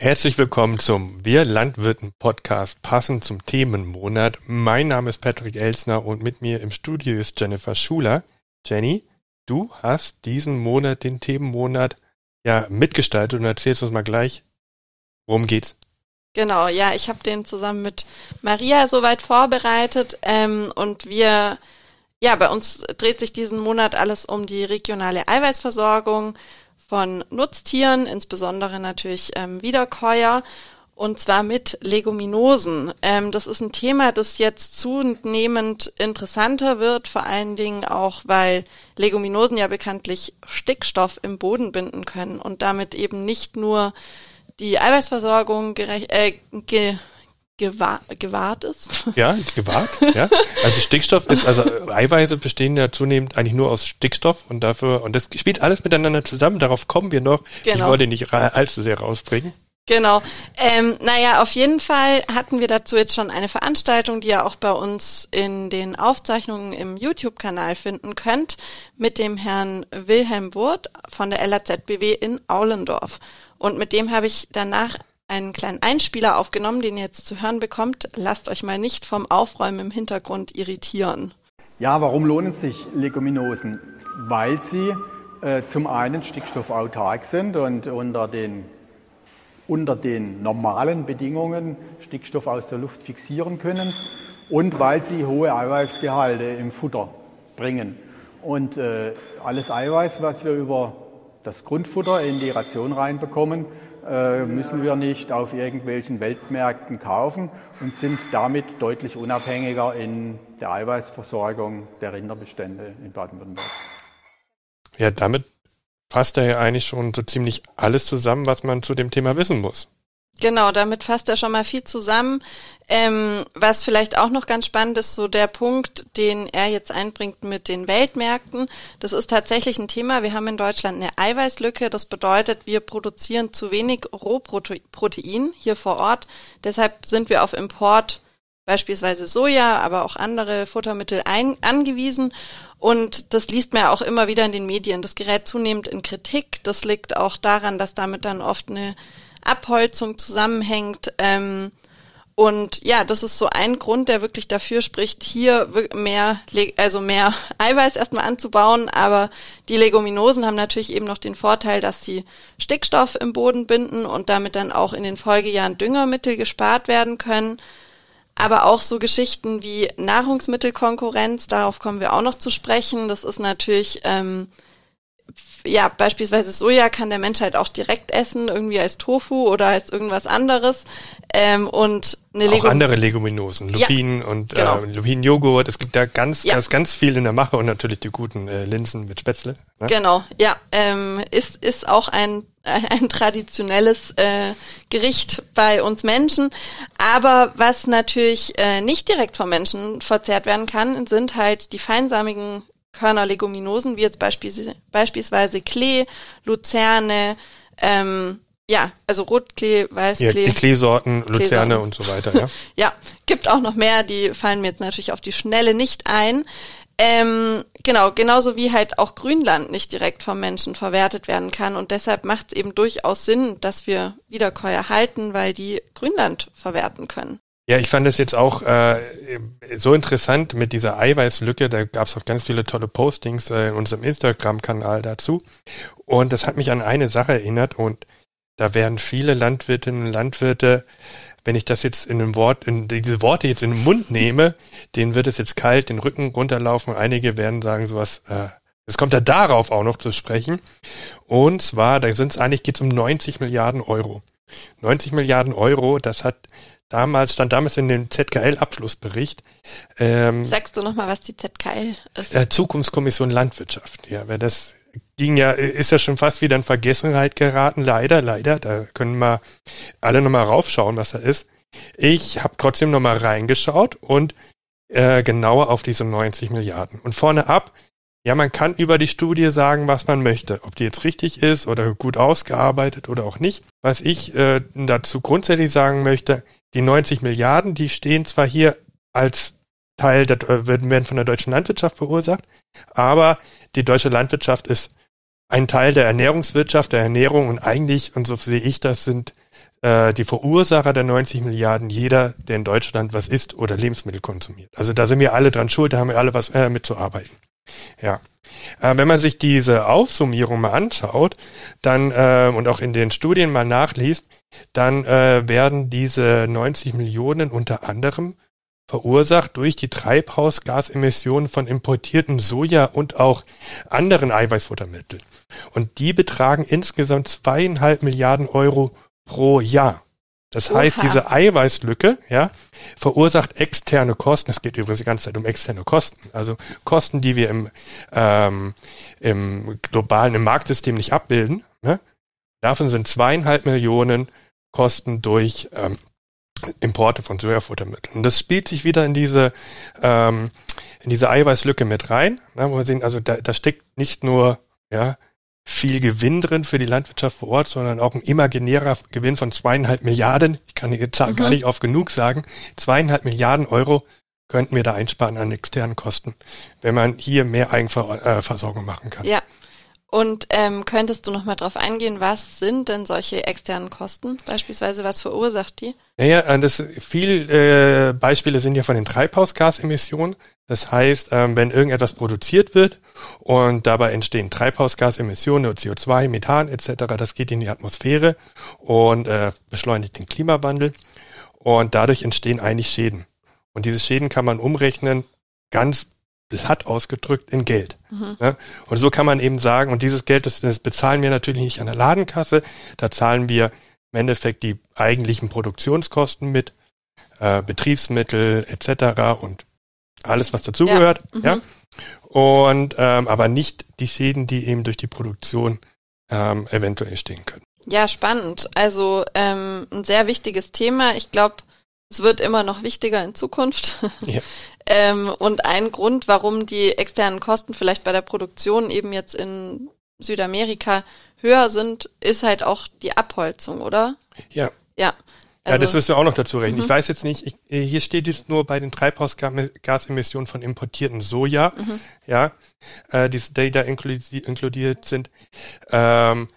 Herzlich willkommen zum Wir Landwirten Podcast passend zum Themenmonat. Mein Name ist Patrick Elsner und mit mir im Studio ist Jennifer Schuler. Jenny, du hast diesen Monat, den Themenmonat, ja mitgestaltet und erzählst uns mal gleich, worum geht's? Genau, ja, ich habe den zusammen mit Maria soweit vorbereitet ähm, und wir, ja, bei uns dreht sich diesen Monat alles um die regionale Eiweißversorgung von Nutztieren, insbesondere natürlich ähm, Wiederkäuer, und zwar mit Leguminosen. Ähm, das ist ein Thema, das jetzt zunehmend interessanter wird, vor allen Dingen auch, weil Leguminosen ja bekanntlich Stickstoff im Boden binden können und damit eben nicht nur die Eiweißversorgung äh, ge, gewahr, gewahrt ist. Ja, gewahrt, ja. Also Stickstoff ist, also Eiweiße bestehen ja zunehmend eigentlich nur aus Stickstoff und dafür, und das spielt alles miteinander zusammen, darauf kommen wir noch. Genau. Ich wollte nicht allzu sehr rausbringen. Genau. Ähm, naja, auf jeden Fall hatten wir dazu jetzt schon eine Veranstaltung, die ihr auch bei uns in den Aufzeichnungen im YouTube-Kanal finden könnt, mit dem Herrn Wilhelm Wurth von der LAZBW in Aulendorf. Und mit dem habe ich danach einen kleinen Einspieler aufgenommen, den ihr jetzt zu hören bekommt. Lasst euch mal nicht vom Aufräumen im Hintergrund irritieren. Ja, warum lohnen sich Leguminosen? Weil sie äh, zum einen stickstoffautark sind und unter den, unter den normalen Bedingungen Stickstoff aus der Luft fixieren können und weil sie hohe Eiweißgehalte im Futter bringen. Und äh, alles Eiweiß, was wir über das Grundfutter in die Ration reinbekommen, äh, müssen wir nicht auf irgendwelchen Weltmärkten kaufen und sind damit deutlich unabhängiger in der Eiweißversorgung der Rinderbestände in Baden-Württemberg. Ja, damit fasst er ja eigentlich schon so ziemlich alles zusammen, was man zu dem Thema wissen muss. Genau, damit fasst er schon mal viel zusammen. Ähm, was vielleicht auch noch ganz spannend ist, so der Punkt, den er jetzt einbringt mit den Weltmärkten. Das ist tatsächlich ein Thema. Wir haben in Deutschland eine Eiweißlücke. Das bedeutet, wir produzieren zu wenig Rohprotein hier vor Ort. Deshalb sind wir auf Import beispielsweise Soja, aber auch andere Futtermittel ein, angewiesen. Und das liest man auch immer wieder in den Medien. Das gerät zunehmend in Kritik. Das liegt auch daran, dass damit dann oft eine Abholzung zusammenhängt. Ähm, und ja, das ist so ein Grund, der wirklich dafür spricht, hier mehr, also mehr Eiweiß erstmal anzubauen. Aber die Leguminosen haben natürlich eben noch den Vorteil, dass sie Stickstoff im Boden binden und damit dann auch in den Folgejahren Düngermittel gespart werden können. Aber auch so Geschichten wie Nahrungsmittelkonkurrenz, darauf kommen wir auch noch zu sprechen. Das ist natürlich ähm, ja, beispielsweise Soja kann der Mensch halt auch direkt essen, irgendwie als Tofu oder als irgendwas anderes. Ähm, und eine Legum auch andere Leguminosen, Lupinen ja, und genau. äh, Lupinenjoghurt. Es gibt da ganz, ja. ganz, ganz viel in der Mache und natürlich die guten äh, Linsen mit Spätzle. Ne? Genau, ja. Ähm, ist, ist auch ein, ein traditionelles äh, Gericht bei uns Menschen. Aber was natürlich äh, nicht direkt vom Menschen verzehrt werden kann, sind halt die feinsamigen Körnerleguminosen, wie jetzt beispielsweise, beispielsweise Klee, Luzerne, ähm, ja, also Rotklee, Weißklee. Ja, die Kleesorten, Luzerne Kleesorten. und so weiter, ja. ja, gibt auch noch mehr, die fallen mir jetzt natürlich auf die Schnelle nicht ein. Ähm, genau, genauso wie halt auch Grünland nicht direkt vom Menschen verwertet werden kann. Und deshalb macht es eben durchaus Sinn, dass wir Wiederkäuer halten, weil die Grünland verwerten können. Ja, ich fand es jetzt auch äh, so interessant mit dieser Eiweißlücke. Da gab es auch ganz viele tolle Postings äh, in unserem Instagram-Kanal dazu. Und das hat mich an eine Sache erinnert. Und da werden viele Landwirtinnen und Landwirte, wenn ich das jetzt in einem Wort, in diese Worte jetzt in den Mund nehme, denen wird es jetzt kalt, den Rücken runterlaufen. Einige werden sagen sowas, äh, es kommt ja darauf auch noch zu sprechen. Und zwar, da sind es eigentlich, geht es um 90 Milliarden Euro. 90 Milliarden Euro, das hat damals, stand damals in dem ZKL-Abschlussbericht. Ähm, Sagst du nochmal, was die ZKL ist? Äh, Zukunftskommission Landwirtschaft. Ja, weil das ging ja, ist ja schon fast wieder in Vergessenheit geraten, leider, leider. Da können wir alle nochmal raufschauen, was da ist. Ich habe trotzdem nochmal reingeschaut und äh, genauer auf diese 90 Milliarden. Und vorne ab, ja, man kann über die Studie sagen, was man möchte. Ob die jetzt richtig ist oder gut ausgearbeitet oder auch nicht. Was ich äh, dazu grundsätzlich sagen möchte, die 90 Milliarden, die stehen zwar hier als Teil, der, äh, werden von der deutschen Landwirtschaft verursacht, aber die deutsche Landwirtschaft ist ein Teil der Ernährungswirtschaft, der Ernährung und eigentlich, und so sehe ich das, sind äh, die Verursacher der 90 Milliarden jeder, der in Deutschland was isst oder Lebensmittel konsumiert. Also da sind wir alle dran schuld, da haben wir alle was äh, mitzuarbeiten. Ja. Äh, wenn man sich diese Aufsummierung mal anschaut, dann äh, und auch in den Studien mal nachliest, dann äh, werden diese 90 Millionen unter anderem verursacht durch die Treibhausgasemissionen von importierten Soja und auch anderen Eiweißfuttermitteln. Und die betragen insgesamt zweieinhalb Milliarden Euro pro Jahr. Das Oha. heißt, diese Eiweißlücke, ja, verursacht externe Kosten. Es geht übrigens die ganze Zeit um externe Kosten. Also Kosten, die wir im, ähm, im globalen, im Marktsystem nicht abbilden. Ne? Davon sind zweieinhalb Millionen Kosten durch ähm, Importe von Sojafuttermitteln. Und das spielt sich wieder in diese, ähm, in diese Eiweißlücke mit rein, ne, wo wir sehen, also da, da steckt nicht nur, ja, viel Gewinn drin für die Landwirtschaft vor Ort, sondern auch ein imaginärer Gewinn von zweieinhalb Milliarden. Ich kann die Zahl mhm. gar nicht oft genug sagen. Zweieinhalb Milliarden Euro könnten wir da einsparen an externen Kosten, wenn man hier mehr Eigenversorgung machen kann. Ja, und ähm, könntest du noch mal drauf eingehen, was sind denn solche externen Kosten? Beispielsweise, was verursacht die? Naja, äh, das viel äh, Beispiele sind ja von den Treibhausgasemissionen. Das heißt, ähm, wenn irgendetwas produziert wird und dabei entstehen Treibhausgasemissionen, CO2, Methan etc., das geht in die Atmosphäre und äh, beschleunigt den Klimawandel und dadurch entstehen eigentlich Schäden. Und diese Schäden kann man umrechnen ganz platt ausgedrückt in Geld. Mhm. Ja? Und so kann man eben sagen, und dieses Geld, das, das bezahlen wir natürlich nicht an der Ladenkasse, da zahlen wir im Endeffekt die eigentlichen Produktionskosten mit, äh, Betriebsmittel etc. und alles, was dazugehört. Ja. Mhm. ja. Und ähm, aber nicht die Schäden, die eben durch die Produktion ähm, eventuell entstehen können. Ja, spannend. Also ähm, ein sehr wichtiges Thema. Ich glaube, es wird immer noch wichtiger in Zukunft. Ja. ähm, und ein Grund, warum die externen Kosten vielleicht bei der Produktion eben jetzt in Südamerika höher sind, ist halt auch die Abholzung, oder? Ja. Ja. Also, ja, das wirst du auch noch dazu rechnen. Mhm. Ich weiß jetzt nicht, ich, äh, hier steht jetzt nur bei den Treibhausgasemissionen von importierten Soja, mhm. ja, äh, die, die da inkludiert sind. Ähm,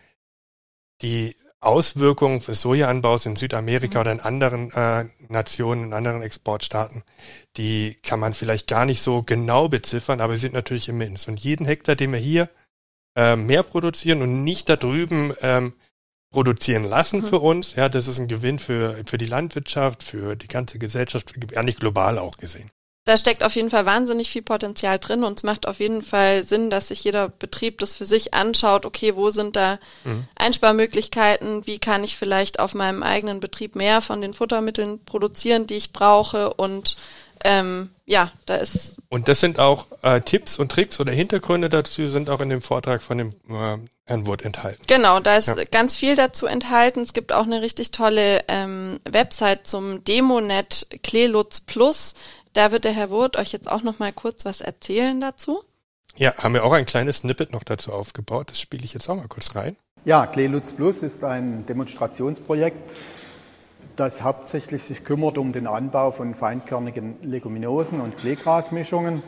die Auswirkungen des Sojaanbaus in Südamerika mhm. oder in anderen äh, Nationen, in anderen Exportstaaten, die kann man vielleicht gar nicht so genau beziffern, aber sie sind natürlich immens. Und jeden Hektar, den wir hier äh, mehr produzieren und nicht da drüben ähm, produzieren lassen mhm. für uns, ja, das ist ein Gewinn für, für die Landwirtschaft, für die ganze Gesellschaft, eigentlich global auch gesehen. Da steckt auf jeden Fall wahnsinnig viel Potenzial drin und es macht auf jeden Fall Sinn, dass sich jeder Betrieb das für sich anschaut, okay, wo sind da mhm. Einsparmöglichkeiten, wie kann ich vielleicht auf meinem eigenen Betrieb mehr von den Futtermitteln produzieren, die ich brauche und ähm, ja, da ist. Und das sind auch äh, Tipps und Tricks oder Hintergründe dazu sind auch in dem Vortrag von dem äh, Herrn Wood enthalten. Genau, da ist ja. ganz viel dazu enthalten. Es gibt auch eine richtig tolle ähm, Website zum Demonet Klelutz Plus. Da wird der Herr Wood euch jetzt auch noch mal kurz was erzählen dazu. Ja, haben wir auch ein kleines Snippet noch dazu aufgebaut. Das spiele ich jetzt auch mal kurz rein. Ja, Klelutz Plus ist ein Demonstrationsprojekt das hauptsächlich sich kümmert um den Anbau von feinkörnigen Leguminosen und Kleegrasmischungen.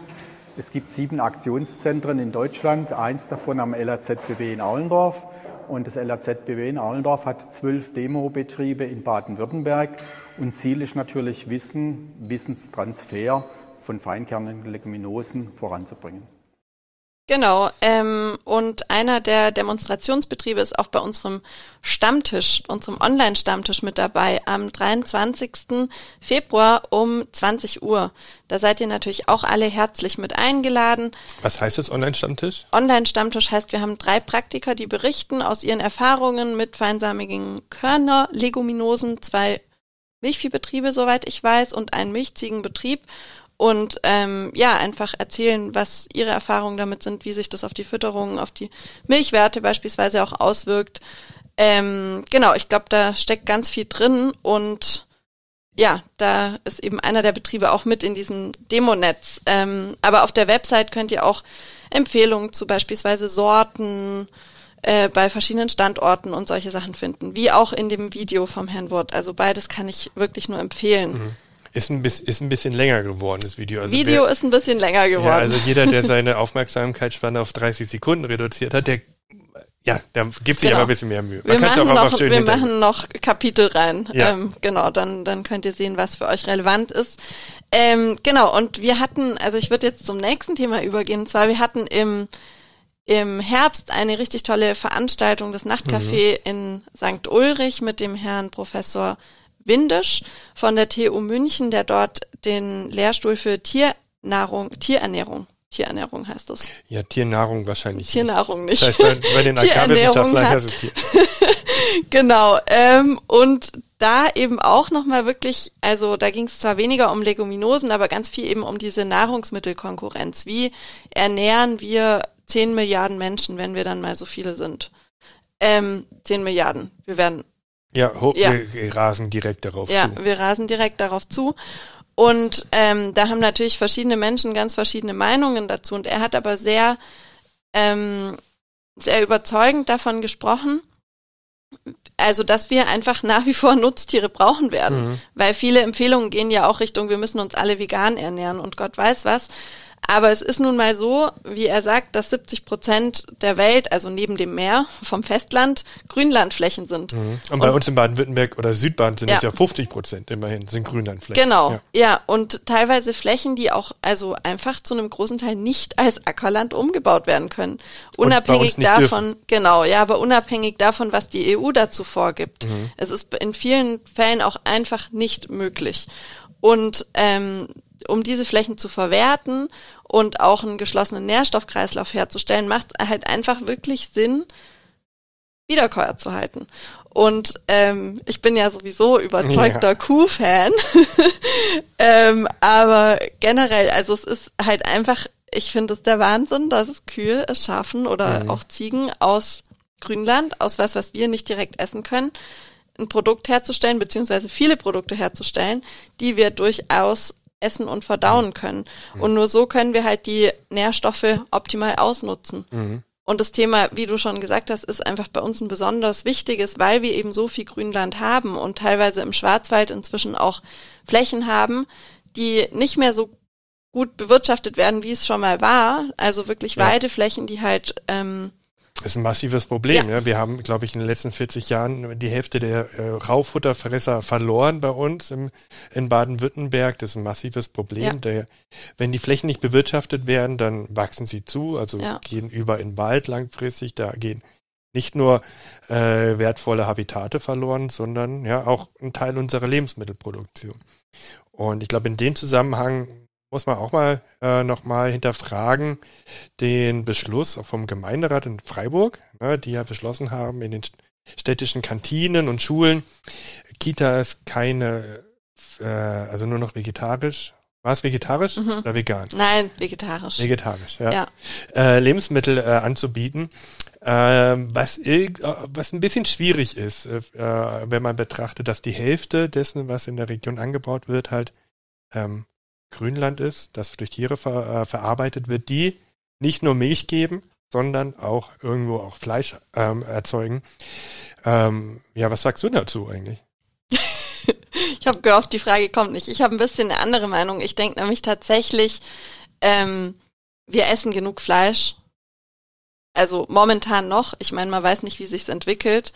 Es gibt sieben Aktionszentren in Deutschland, eins davon am LAZBW in Aulendorf. Und das LAZBW in Aulendorf hat zwölf Demobetriebe in Baden-Württemberg. Und Ziel ist natürlich Wissen, Wissenstransfer von feinkernigen Leguminosen voranzubringen. Genau, ähm, und einer der Demonstrationsbetriebe ist auch bei unserem Stammtisch, unserem Online-Stammtisch mit dabei am 23. Februar um 20 Uhr. Da seid ihr natürlich auch alle herzlich mit eingeladen. Was heißt das Online-Stammtisch? Online-Stammtisch heißt, wir haben drei Praktiker, die berichten aus ihren Erfahrungen mit feinsamigen Körner, Leguminosen, zwei Milchviehbetriebe, soweit ich weiß, und einen Milchziegenbetrieb und ähm, ja, einfach erzählen, was ihre Erfahrungen damit sind, wie sich das auf die Fütterung, auf die Milchwerte beispielsweise auch auswirkt. Ähm, genau, ich glaube, da steckt ganz viel drin und ja, da ist eben einer der Betriebe auch mit in diesem Demonetz. Ähm, aber auf der Website könnt ihr auch Empfehlungen zu beispielsweise Sorten äh, bei verschiedenen Standorten und solche Sachen finden, wie auch in dem Video vom Herrn Wurt. Also beides kann ich wirklich nur empfehlen. Mhm. Ist ein, bisschen, ist ein bisschen länger geworden, das Video. Also Video wer, ist ein bisschen länger geworden. Ja, also jeder, der seine Aufmerksamkeitsspanne auf 30 Sekunden reduziert hat, der Ja, da gibt sich Genau. aber ein bisschen mehr Mühe. Wir kann's machen, einfach noch, schön wir machen noch Kapitel rein. Ja. Ähm, genau, dann, dann könnt ihr sehen, was für euch relevant ist. Ähm, genau, und wir hatten, also ich würde jetzt zum nächsten Thema übergehen. Und zwar, wir hatten im, im Herbst eine richtig tolle Veranstaltung, das Nachtcafé in St. Ulrich mit dem Herrn Professor Windisch von der TU München, der dort den Lehrstuhl für Tiernahrung, Tierernährung, Tierernährung heißt das. Ja, Tiernahrung wahrscheinlich. Tiernahrung nicht. nicht. Das heißt, bei, bei den Tierernährung Agrarwissenschaftlern hat. heißt es Tier. Genau. Ähm, und da eben auch nochmal wirklich, also da ging es zwar weniger um Leguminosen, aber ganz viel eben um diese Nahrungsmittelkonkurrenz. Wie ernähren wir 10 Milliarden Menschen, wenn wir dann mal so viele sind? Ähm, 10 Milliarden. Wir werden Ja, Ja. wir rasen direkt darauf ja, zu. wir rasen direkt darauf zu. Und ähm, da haben natürlich verschiedene Menschen ganz verschiedene Meinungen dazu. Und er hat aber sehr, ähm, sehr überzeugend davon gesprochen, also dass wir einfach nach wie vor Nutztiere brauchen werden. Mhm. Weil viele Empfehlungen gehen ja auch Richtung, wir müssen uns alle vegan ernähren und Gott weiß was. Aber es ist nun mal so, wie er sagt, dass 70 Prozent der Welt, also neben dem Meer vom Festland, Grünlandflächen sind. Mhm. Und bei Und- uns in Baden-Württemberg oder Südbaden sind es Ja. ja 50 Prozent immerhin, sind Grünlandflächen. Genau, Ja. ja. und teilweise Flächen, die auch also einfach zu einem großen Teil nicht als Ackerland umgebaut werden können. Unabhängig davon, genau, ja, aber unabhängig davon, was die EU dazu vorgibt. Mhm. Es ist in vielen Fällen auch einfach nicht möglich. Und ähm, um diese Flächen zu verwerten und auch einen geschlossenen Nährstoffkreislauf herzustellen, macht es halt einfach wirklich Sinn, Wiederkäuer zu halten. Und ähm, ich bin ja sowieso überzeugter Kuh-Fan. ähm, aber generell, also es ist halt einfach, ich finde es der Wahnsinn, dass es Kühe es schaffen oder Mhm. auch Ziegen aus Grünland, aus was, was wir nicht direkt essen können, ein Produkt herzustellen, beziehungsweise viele Produkte herzustellen, die wir durchaus essen und verdauen können. Und nur so können wir halt die Nährstoffe optimal ausnutzen. Mhm. Und das Thema, wie du schon gesagt hast, ist einfach bei uns ein besonders wichtiges, weil wir eben so viel Grünland haben und teilweise im Schwarzwald inzwischen auch Flächen haben, die nicht mehr so gut bewirtschaftet werden, wie es schon mal war. Also wirklich Ja. Weideflächen, die halt ähm, ist ein massives Problem. Ja. Wir haben, glaube ich, in den letzten 40 Jahren die Hälfte der äh, Raufutterfresser verloren bei uns im, in Baden-Württemberg. Das ist ein massives Problem. Ja. Der, wenn die Flächen nicht bewirtschaftet werden, dann wachsen sie zu, also Ja. gehen über in den Wald langfristig. Da gehen nicht nur äh, wertvolle Habitate verloren, sondern ja auch ein Teil unserer Lebensmittelproduktion. Und ich glaube, in dem Zusammenhang muss man auch mal äh, nochmal hinterfragen, den Beschluss vom Gemeinderat in Freiburg, ne, die ja beschlossen haben, in den städtischen Kantinen und Schulen, Kitas keine, äh, also nur noch vegetarisch. War es vegetarisch Mhm. oder vegan? nein, vegetarisch. Vegetarisch, ja. Ja. Äh, Lebensmittel äh, anzubieten, ähm, was, äh, was ein bisschen schwierig ist, äh, äh, wenn man betrachtet, dass die Hälfte dessen, was in der Region angebaut wird, halt ähm, Grünland ist, das durch Tiere ver, äh, verarbeitet wird, die nicht nur Milch geben, sondern auch irgendwo auch Fleisch ähm, erzeugen. Ähm, ja, was sagst du dazu eigentlich? Ich habe gehofft, die Frage kommt nicht. Ich habe ein bisschen eine andere Meinung. Ich denke nämlich tatsächlich, ähm, wir essen genug Fleisch. Also momentan noch. Ich meine, man weiß nicht, wie sich's entwickelt.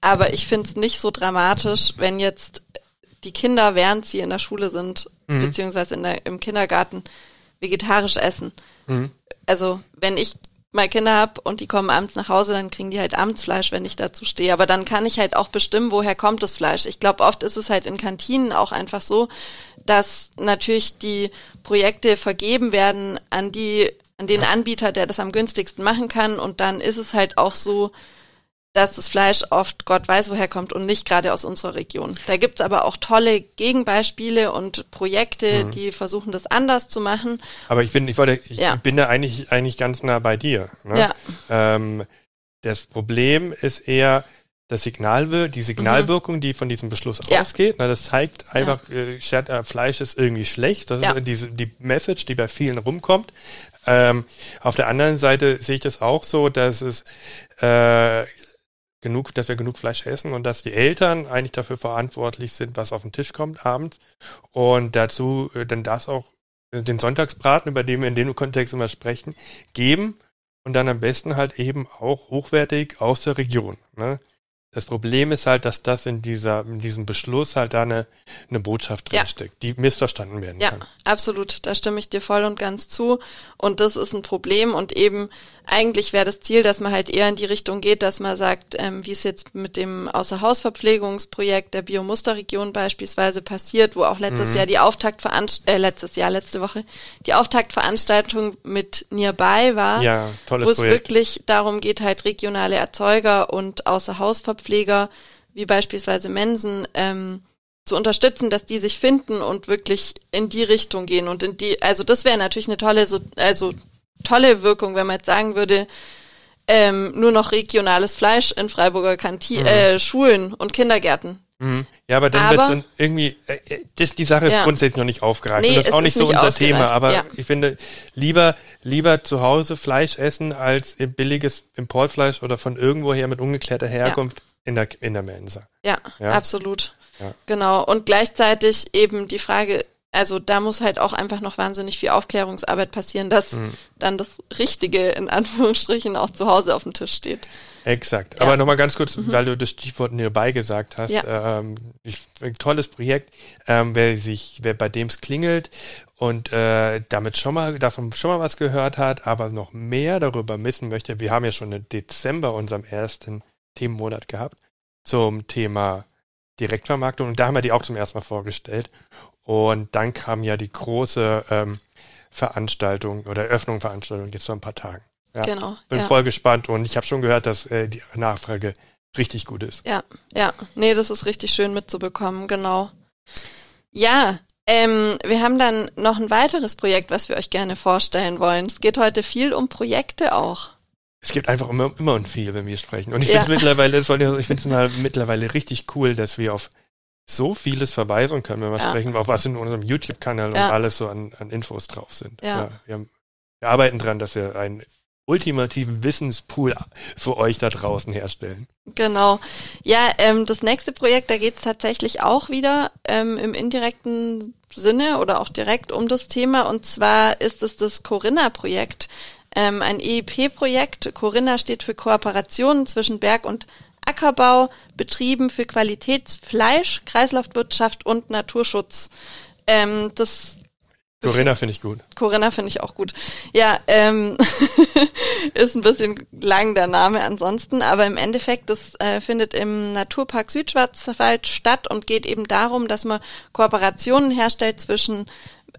Aber ich finde es nicht so dramatisch, wenn jetzt die Kinder, während sie in der Schule sind, Mhm. beziehungsweise in der, im Kindergarten, vegetarisch essen. Mhm. Also wenn ich mal Kinder hab und die kommen abends nach Hause, dann kriegen die halt abends Fleisch, wenn ich dazu stehe. Aber dann kann ich halt auch bestimmen, woher kommt das Fleisch. Ich glaube, oft ist es halt in Kantinen auch einfach so, dass natürlich die Projekte vergeben werden an die, an den Anbieter, der das am günstigsten machen kann. Und dann ist es halt auch so, dass das Fleisch oft Gott weiß, woher kommt und nicht gerade aus unserer Region. Da gibt's aber auch tolle Gegenbeispiele und Projekte, Mhm. die versuchen, das anders zu machen. Aber ich bin, ich wollte, ich Ja. bin da eigentlich, eigentlich ganz nah bei dir. Ne? Ja. Ähm, das Problem ist eher das Signal, die Signalwirkung, die von diesem Beschluss Ja. ausgeht. Na, das zeigt einfach, äh, Scher- äh, Fleisch ist irgendwie schlecht. Das Ja. ist diese, die Message, die bei vielen rumkommt. Ähm, auf der anderen Seite sehe ich das auch so, dass es äh, genug, dass wir genug Fleisch essen und dass die Eltern eigentlich dafür verantwortlich sind, was auf den Tisch kommt abends. Und dazu äh, dann das auch äh, den Sonntagsbraten, über den wir in dem Kontext immer sprechen, geben und dann am besten halt eben auch hochwertig aus der Region. Ne? Das Problem ist halt, dass das in dieser, in diesem Beschluss halt da eine, eine Botschaft drinsteckt, ja. die missverstanden werden ja, kann. Ja, absolut. Da stimme ich dir voll und ganz zu. Und das ist ein Problem. Und eben eigentlich wäre das Ziel, dass man halt eher in die Richtung geht, dass man sagt, ähm, wie es jetzt mit dem Außerhausverpflegungsprojekt der Biomusterregion beispielsweise passiert, wo auch letztes mhm. Jahr die Auftaktveranstaltung, äh, letztes Jahr, letzte Woche, die Auftaktveranstaltung mit Nearby war. Ja, tolles Wo es wirklich darum geht, halt regionale Erzeuger und Außerhausverpfleger, wie beispielsweise Mensen, ähm, zu unterstützen, dass die sich finden und wirklich in die Richtung gehen und in die, also das wäre natürlich eine tolle, also tolle Wirkung, wenn man jetzt sagen würde, ähm, nur noch regionales Fleisch in Freiburger Kanti mhm. äh, Schulen und Kindergärten. Mhm. Ja, aber dann wird es irgendwie, äh, äh, das, die Sache ist ja. grundsätzlich noch nicht aufgreifen. Nee, das ist auch nicht so nicht unser Thema, aber ja. ich finde, lieber, lieber zu Hause Fleisch essen als billiges Importfleisch oder von irgendwoher mit ungeklärter Herkunft ja. in der, in der Mensa. Ja? absolut. Genau. Und gleichzeitig eben die Frage, also da muss halt auch einfach noch wahnsinnig viel Aufklärungsarbeit passieren, dass mhm. dann das Richtige in Anführungsstrichen auch zu Hause auf dem Tisch steht. Exakt. Ja. Aber nochmal ganz kurz, mhm. weil du das Stichwort nearby gesagt hast. Ja. Ähm, ich, ein tolles Projekt, ähm, wer sich, wer bei dem es klingelt und äh, damit schon mal davon schon mal was gehört hat, aber noch mehr darüber wissen möchte. Wir haben ja schon im Dezember unserem ersten Themenmonat gehabt zum Thema Direktvermarktung und da haben wir die auch zum ersten Mal vorgestellt. Und dann kam ja die große ähm, Veranstaltung oder Eröffnung jetzt vor ein paar Tagen. Ja, genau. Bin ja. voll gespannt und ich habe schon gehört, dass äh, die Nachfrage richtig gut ist. Ja, ja. Nee, das ist richtig schön mitzubekommen, genau. Ja, ähm, wir haben dann noch ein weiteres Projekt, was wir euch gerne vorstellen wollen. Es geht heute viel um Projekte auch. Es gibt einfach immer, immer und viel, wenn wir sprechen. Und ich ja. finde es mittlerweile, ich finde es mittlerweile richtig cool, dass wir auf so vieles verweisen können, wenn wir ja. sprechen, auf was in unserem YouTube-Kanal ja. und alles so an, an, Infos drauf sind. Ja. wir, haben, wir arbeiten dran, dass wir einen ultimativen Wissenspool für euch da draußen herstellen. Genau. Ja, ähm, das nächste Projekt, da geht es tatsächlich auch wieder ähm, im indirekten Sinne oder auch direkt um das Thema. Und zwar ist es das Corinna-Projekt, ähm, ein EIP-Projekt. Corinna steht für Kooperationen zwischen Berg- und Ackerbau, Betrieben für Qualitätsfleisch, Kreislaufwirtschaft und Naturschutz. Ähm, das Corinna finde ich gut. Corinna finde ich auch gut. Ja, ähm, ist ein bisschen lang der Name ansonsten, aber im Endeffekt, das äh, findet im Naturpark Südschwarzwald statt und geht eben darum, dass man Kooperationen herstellt zwischen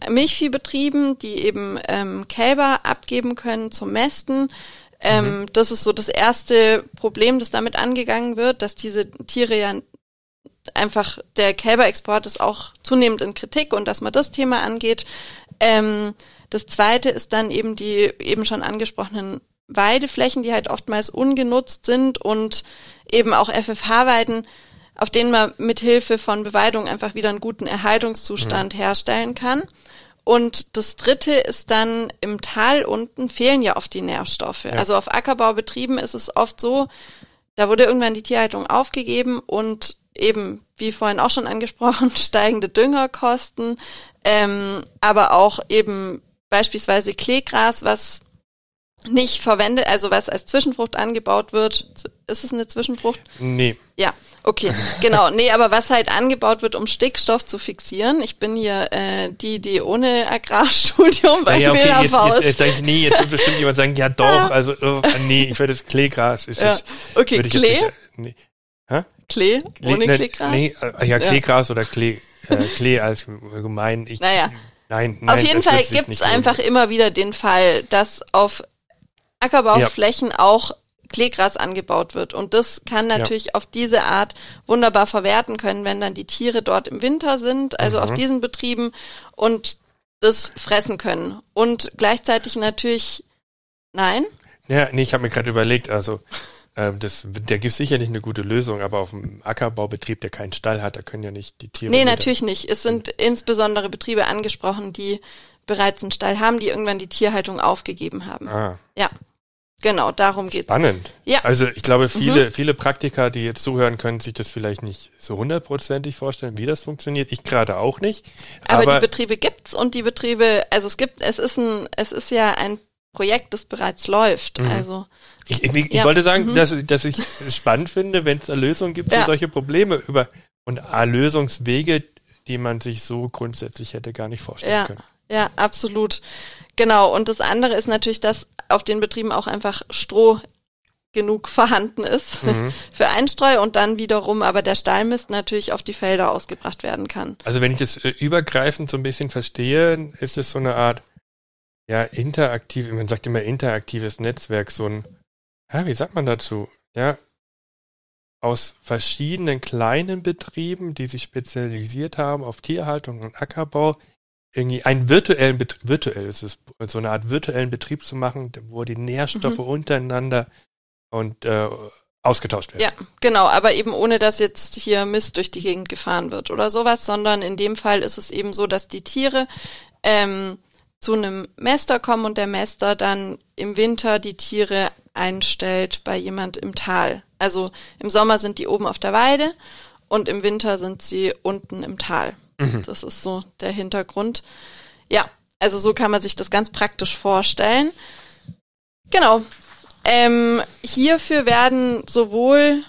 Milchviehbetrieben, die eben ähm, Kälber abgeben können zum Mästen, ähm, mhm. Das ist so das erste Problem, das damit angegangen wird, dass diese Tiere ja einfach, der Kälberexport ist auch zunehmend in Kritik und dass man das Thema angeht. Ähm, das zweite ist dann eben die eben schon angesprochenen Weideflächen, die halt oftmals ungenutzt sind und eben auch FFH-Weiden, auf denen man mit Hilfe von Beweidung einfach wieder einen guten Erhaltungszustand mhm. herstellen kann. Und das dritte ist dann im Tal unten fehlen ja oft die Nährstoffe. Ja. Also auf Ackerbaubetrieben ist es oft so, da wurde irgendwann die Tierhaltung aufgegeben und eben, wie vorhin auch schon angesprochen, steigende Düngerkosten, ähm, aber auch eben beispielsweise Kleegras, was nicht verwendet, also was als Zwischenfrucht angebaut wird. Ist es eine Zwischenfrucht? Nee. Ja, okay, genau. Nee, aber was halt angebaut wird, um Stickstoff zu fixieren. Ich bin hier äh, die, die ohne Agrarstudium bei ja, okay, jetzt, jetzt, jetzt sage ich, nee, jetzt wird bestimmt jemand sagen, ja doch, also oh, nee, ich werde das Kleegras. Ist ja. jetzt, okay, Klee? Jetzt nicht, nee. Hä? Klee? Ohne ne, Kleegras? Nee, äh, ja, Kleegras ja. oder Klee, äh, Klee als gemein. Ich, naja. Nein, nein. Auf jeden Fall gibt es einfach immer wieder den Fall, dass auf Ackerbauflächen ja. auch Kleegras angebaut wird. Und das kann natürlich ja. auf diese Art wunderbar verwerten können, wenn dann die Tiere dort im Winter sind, also mhm. auf diesen Betrieben und das fressen können. Und gleichzeitig natürlich, nein? Ja, nee, ich habe mir gerade überlegt, also äh, das, der gibt sicherlich eine gute Lösung, aber auf einem Ackerbaubetrieb, der keinen Stall hat, da können ja nicht die Tiere. Nee, natürlich nicht. Es sind insbesondere Betriebe angesprochen, die bereits einen Stall haben, die irgendwann die Tierhaltung aufgegeben haben. Ah. Ja. Genau, darum geht's. Spannend. Ja. Also ich glaube, viele, mhm. viele Praktiker, die jetzt zuhören, können sich das vielleicht nicht so hundertprozentig vorstellen, wie das funktioniert. Ich gerade auch nicht. Aber, aber, die Betriebe gibt's und die Betriebe, also es gibt, es ist ein, es ist ja ein Projekt, das bereits läuft. Mhm. Also ich, ich, ich ja. wollte sagen, mhm. dass, dass ich es spannend finde, wenn es eine Lösung gibt für ja. solche Probleme über und Lösungswege, die man sich so grundsätzlich hätte gar nicht vorstellen ja. können. Ja, absolut. Genau. Und das andere ist natürlich, dass auf den Betrieben auch einfach Stroh genug vorhanden ist mhm. für Einstreu und dann wiederum aber der Stallmist natürlich auf die Felder ausgebracht werden kann. Also wenn ich das äh, übergreifend so ein bisschen verstehe, ist es so eine Art ja interaktiv, man sagt immer interaktives Netzwerk, so ein ja, wie sagt man dazu? Ja, aus verschiedenen kleinen Betrieben, die sich spezialisiert haben auf Tierhaltung und Ackerbau, irgendwie einen virtuellen Betrieb, virtuell ist es, so eine Art virtuellen Betrieb zu machen, wo die Nährstoffe mhm. untereinander und äh, ausgetauscht werden. Ja, genau, aber eben ohne, dass jetzt hier Mist durch die Gegend gefahren wird oder sowas, sondern in dem Fall ist es eben so, dass die Tiere ähm, zu einem Mäster kommen und der Mäster dann im Winter die Tiere einstellt bei jemand im Tal. Also im Sommer sind die oben auf der Weide und im Winter sind sie unten im Tal. Mhm. Das ist so der Hintergrund. Ja, also so kann man sich das ganz praktisch vorstellen. Genau. Ähm, hierfür werden sowohl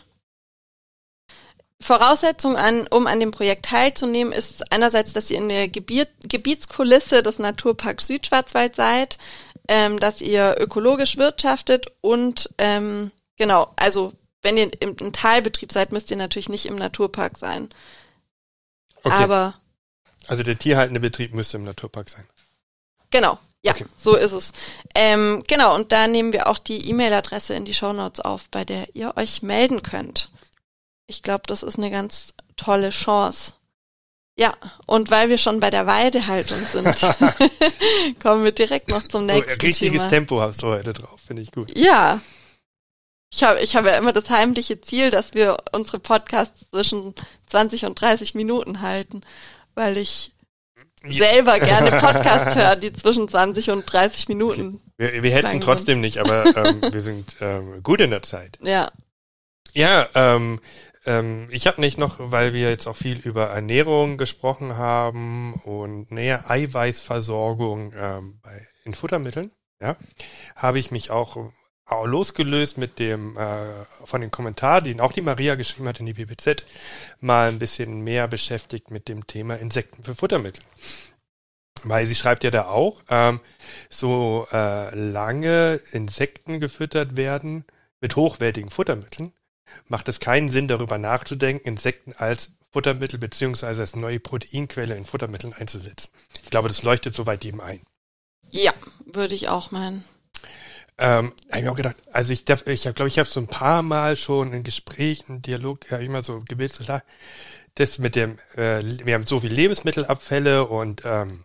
Voraussetzung an, um an dem Projekt teilzunehmen, ist einerseits, dass ihr in der Gebiet, Gebietskulisse des Naturparks Südschwarzwald seid, ähm, dass ihr ökologisch wirtschaftet und ähm, genau, also wenn ihr im, im Teilbetrieb seid, müsst ihr natürlich nicht im Naturpark sein. Okay. Aber also der tierhaltende Betrieb müsste im Naturpark sein. Genau, ja, okay. so ist es. Ähm, genau, und da nehmen wir auch die E-Mail-Adresse in die Shownotes auf, bei der ihr euch melden könnt. Ich glaube, das ist eine ganz tolle Chance. Ja, und weil wir schon bei der Weidehaltung sind, kommen wir direkt noch zum nächsten oh, richtiges Thema. Tempo hast du heute drauf, finde ich gut. Ja. Ich habe ich hab ja immer das heimliche Ziel, dass wir unsere Podcasts zwischen 20 und 30 Minuten halten, weil ich ja. selber gerne Podcasts höre, die zwischen 20 und 30 Minuten. Okay. Wir, wir hätten trotzdem nicht, aber ähm, wir sind ähm, gut in der Zeit. Ja. Ja, ähm, ähm, ich habe nicht noch, weil wir jetzt auch viel über Ernährung gesprochen haben und näher Eiweißversorgung ähm, bei, in Futtermitteln, ja, habe ich mich auch, auch losgelöst mit dem äh, von den Kommentaren, den auch die Maria geschrieben hat in die PPZ, mal ein bisschen mehr beschäftigt mit dem Thema Insekten für Futtermittel. Weil sie schreibt ja da auch, ähm, so äh, lange Insekten gefüttert werden mit hochwertigen Futtermitteln, macht es keinen Sinn, darüber nachzudenken, Insekten als Futtermittel beziehungsweise als neue Proteinquelle in Futtermitteln einzusetzen. Ich glaube, das leuchtet soweit jedem ein. Ja, würde ich auch meinen. Ähm, habe ich auch gedacht, also ich, ich glaube, ich habe so ein paar Mal schon in Gesprächen, Dialog, immer so gebildet, das mit dem, äh, wir haben so viel Lebensmittelabfälle und ähm,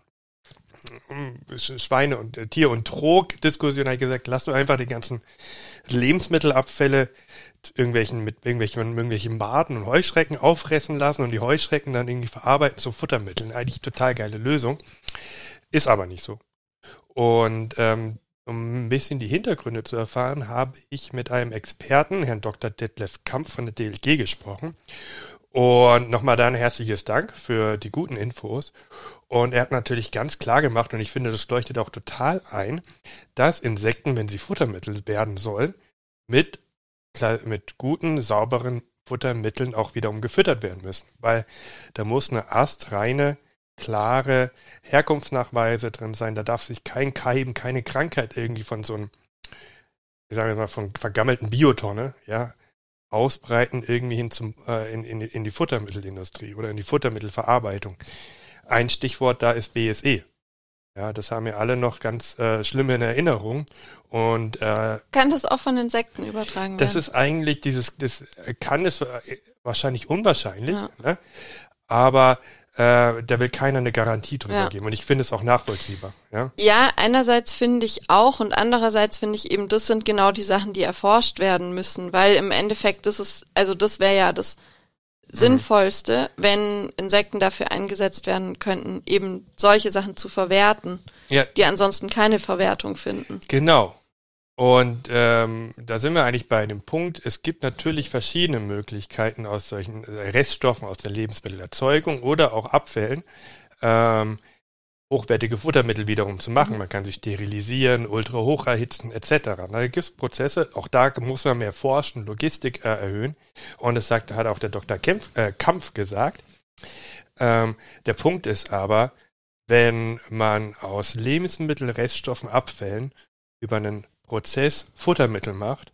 Schweine und äh, Tier- und Trog-Diskussion, habe ich gesagt, lass doch einfach die ganzen Lebensmittelabfälle irgendwelchen, mit irgendwelchen, irgendwelchen Maden und Heuschrecken auffressen lassen und die Heuschrecken dann irgendwie verarbeiten zu Futtermitteln. Eigentlich total geile Lösung. Ist aber nicht so. Und ähm, um ein bisschen die Hintergründe zu erfahren, habe ich mit einem Experten, Herrn Dr. Detlef Kampf von der DLG gesprochen. Und nochmal da ein herzliches Dank für die guten Infos. Und er hat natürlich ganz klar gemacht, und ich finde, das leuchtet auch total ein, dass Insekten, wenn sie Futtermittel werden sollen, mit mit guten, sauberen Futtermitteln auch wiederum gefüttert werden müssen. Weil da muss eine astreine, klare Herkunftsnachweise drin sein. Da darf sich kein Keim, keine Krankheit irgendwie von so einem, sagen wir mal, von vergammelten Biotonne, ja, ausbreiten irgendwie hin zum, äh, in, in, in die Futtermittelindustrie oder in die Futtermittelverarbeitung. Ein Stichwort da ist BSE. Ja, das haben wir alle noch ganz äh, schlimm in Erinnerung. Und äh, kann das auch von Insekten übertragen werden? Das ist eigentlich dieses, das kann es wahrscheinlich unwahrscheinlich, ja. ne? aber äh, da will keiner eine Garantie drüber ja. geben. Und ich finde es auch nachvollziehbar. Ja, ja einerseits finde ich auch und andererseits finde ich eben, das sind genau die Sachen, die erforscht werden müssen, weil im Endeffekt das ist, also das wäre ja das Sinnvollste, wenn Insekten dafür eingesetzt werden könnten, eben solche Sachen zu verwerten, ja. die ansonsten keine Verwertung finden. Genau. Und ähm, da sind wir eigentlich bei dem Punkt, es gibt natürlich verschiedene Möglichkeiten aus solchen Reststoffen aus der Lebensmittelerzeugung oder auch Abfällen, ähm, hochwertige Futtermittel wiederum zu machen. Man kann sich sterilisieren, ultra hoch erhitzen etc. Da gibt es Prozesse, auch da muss man mehr forschen, Logistik äh, erhöhen. Und es sagt, hat auch der Dr. Kempf, äh, Kampf gesagt. Ähm, der Punkt ist aber, wenn man aus Lebensmittelreststoffen, Abfällen über einen Prozess Futtermittel macht,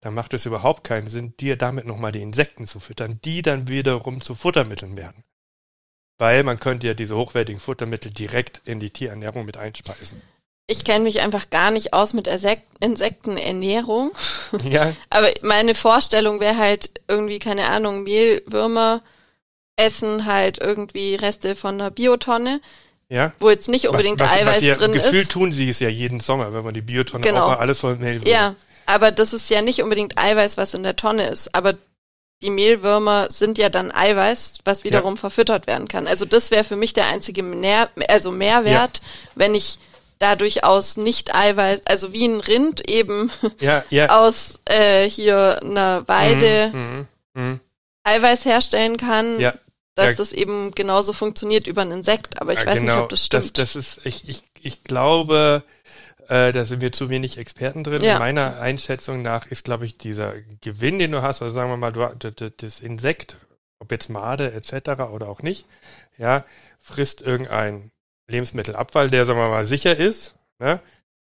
dann macht es überhaupt keinen Sinn, dir damit nochmal die Insekten zu füttern, die dann wiederum zu Futtermitteln werden. Weil man könnte ja diese hochwertigen Futtermittel direkt in die Tierernährung mit einspeisen. Ich kenne mich einfach gar nicht aus mit Insektenernährung. Ja. Aber meine Vorstellung wäre halt irgendwie, keine Ahnung, Mehlwürmer essen halt irgendwie Reste von einer Biotonne. Ja. Wo jetzt nicht unbedingt was, was, Eiweiß was ja, drin Gefühlt ist. tun sie es ja jeden Sommer, wenn man die Biotonne Genau. aufmacht, alles voll Mehl wird. Ja, aber das ist ja nicht unbedingt Eiweiß, was in der Tonne ist. Aber die Mehlwürmer sind ja dann Eiweiß, was wiederum verfüttert werden kann. Also das wäre für mich der einzige Nähr also Mehrwert, wenn ich da durchaus nicht Eiweiß, also wie ein Rind eben Ja, ja. aus äh, hier einer Weide Mhm, mhm, Eiweiß herstellen kann, Ja. Dass Ja. das eben genauso funktioniert über ein Insekt. Aber ich Ja, weiß genau. nicht, ob das stimmt. Das, das ist, ich, ich, ich glaube, äh, da sind wir zu wenig Experten drin. Ja. Meiner Einschätzung nach ist, glaube ich, dieser Gewinn, den du hast, also sagen wir mal, du, das, Insekt, ob jetzt Made etc. oder auch nicht, ja, frisst irgendein Lebensmittelabfall, der, sagen wir mal, sicher ist, ne?